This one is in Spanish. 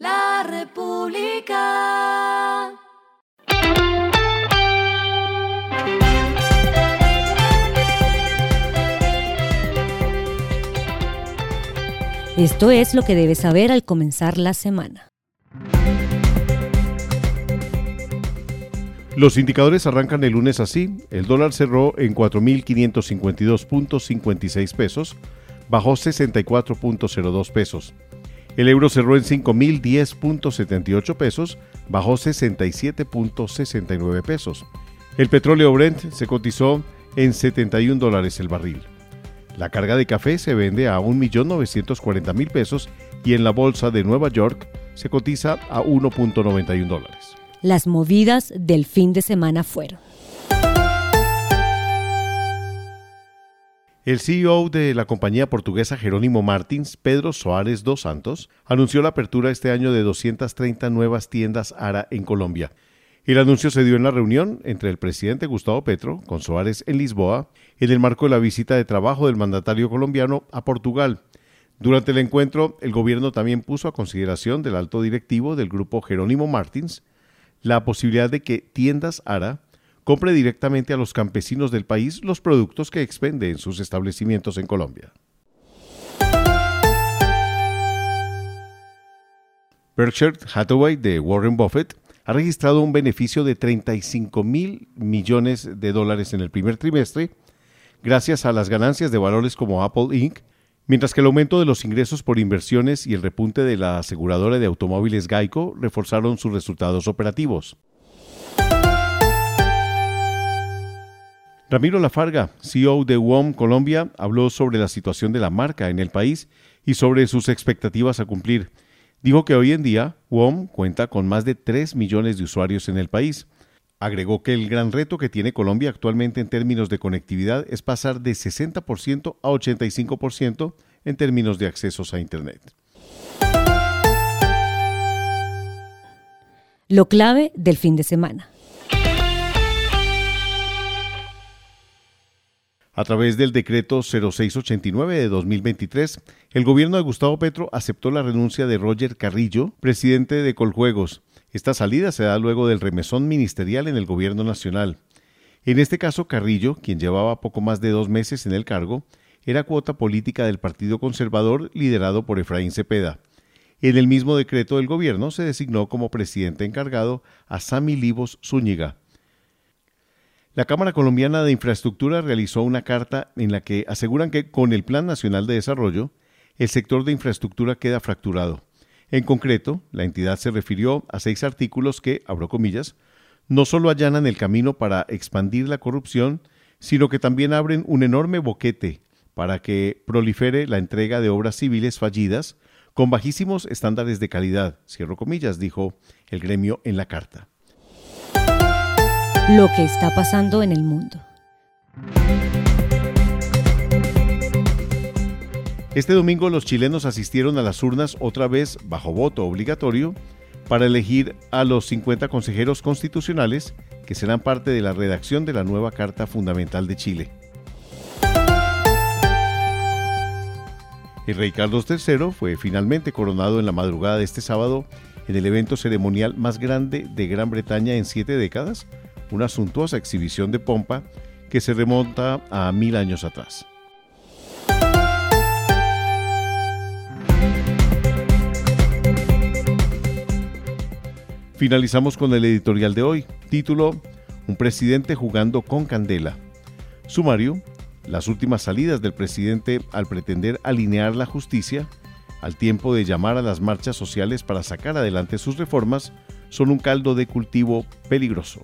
La República. Esto es lo que debes saber al comenzar la semana. Los indicadores arrancan el lunes así. El dólar cerró en 4.552.56 pesos, bajó 64.02 pesos. El euro cerró en 5.010.78 pesos, bajó 67.69 pesos. El petróleo Brent se cotizó en 71 dólares el barril. La carga de café se vende a 1.940.000 pesos y en la bolsa de Nueva York se cotiza a 1.91 dólares. Las movidas del fin de semana fueron. El CEO de la compañía portuguesa Jerónimo Martins, Pedro Soares dos Santos, anunció la apertura este año de 230 nuevas tiendas ARA en Colombia. El anuncio se dio en la reunión entre el presidente Gustavo Petro con Soares en Lisboa en el marco de la visita de trabajo del mandatario colombiano a Portugal. Durante el encuentro, el gobierno también puso a consideración del alto directivo del grupo Jerónimo Martins la posibilidad de que Tiendas ARA compre directamente a los campesinos del país los productos que expende en sus establecimientos en Colombia. Berkshire Hathaway de Warren Buffett ha registrado un beneficio de 35 mil millones de dólares en el primer trimestre, gracias a las ganancias de valores como Apple Inc., mientras que el aumento de los ingresos por inversiones y el repunte de la aseguradora de automóviles Geico reforzaron sus resultados operativos. Ramiro Lafarga, CEO de WOM Colombia, habló sobre la situación de la marca en el país y sobre sus expectativas a cumplir. Dijo que hoy en día WOM cuenta con más de 3 millones de usuarios en el país. Agregó que el gran reto que tiene Colombia actualmente en términos de conectividad es pasar de 60% a 85% en términos de accesos a Internet. Lo clave del fin de semana. A través del decreto 0689 de 2023, el gobierno de Gustavo Petro aceptó la renuncia de Roger Carrillo, presidente de Coljuegos. Esta salida se da luego del remesón ministerial en el gobierno nacional. En este caso, Carrillo, quien llevaba poco más de dos meses en el cargo, era cuota política del Partido Conservador liderado por Efraín Cepeda. En el mismo decreto del gobierno se designó como presidente encargado a Sami Livos Zúñiga. La Cámara Colombiana de Infraestructura realizó una carta en la que aseguran que con el Plan Nacional de Desarrollo, el sector de infraestructura queda fracturado. En concreto, la entidad se refirió a seis artículos que, abro comillas, no solo allanan el camino para expandir la corrupción, sino que también abren un enorme boquete para que prolifere la entrega de obras civiles fallidas con bajísimos estándares de calidad, cierro comillas, dijo el gremio en la carta lo que está pasando en el mundo. Este domingo los chilenos asistieron a las urnas otra vez bajo voto obligatorio para elegir a los 50 consejeros constitucionales que serán parte de la redacción de la nueva Carta Fundamental de Chile. El rey Carlos III fue finalmente coronado en la madrugada de este sábado en el evento ceremonial más grande de Gran Bretaña en siete décadas, una suntuosa exhibición de pompa que se remonta a mil años atrás. Finalizamos con el editorial de hoy, título Un presidente jugando con candela. Sumario, las últimas salidas del presidente al pretender alinear la justicia, al tiempo de llamar a las marchas sociales para sacar adelante sus reformas, son un caldo de cultivo peligroso.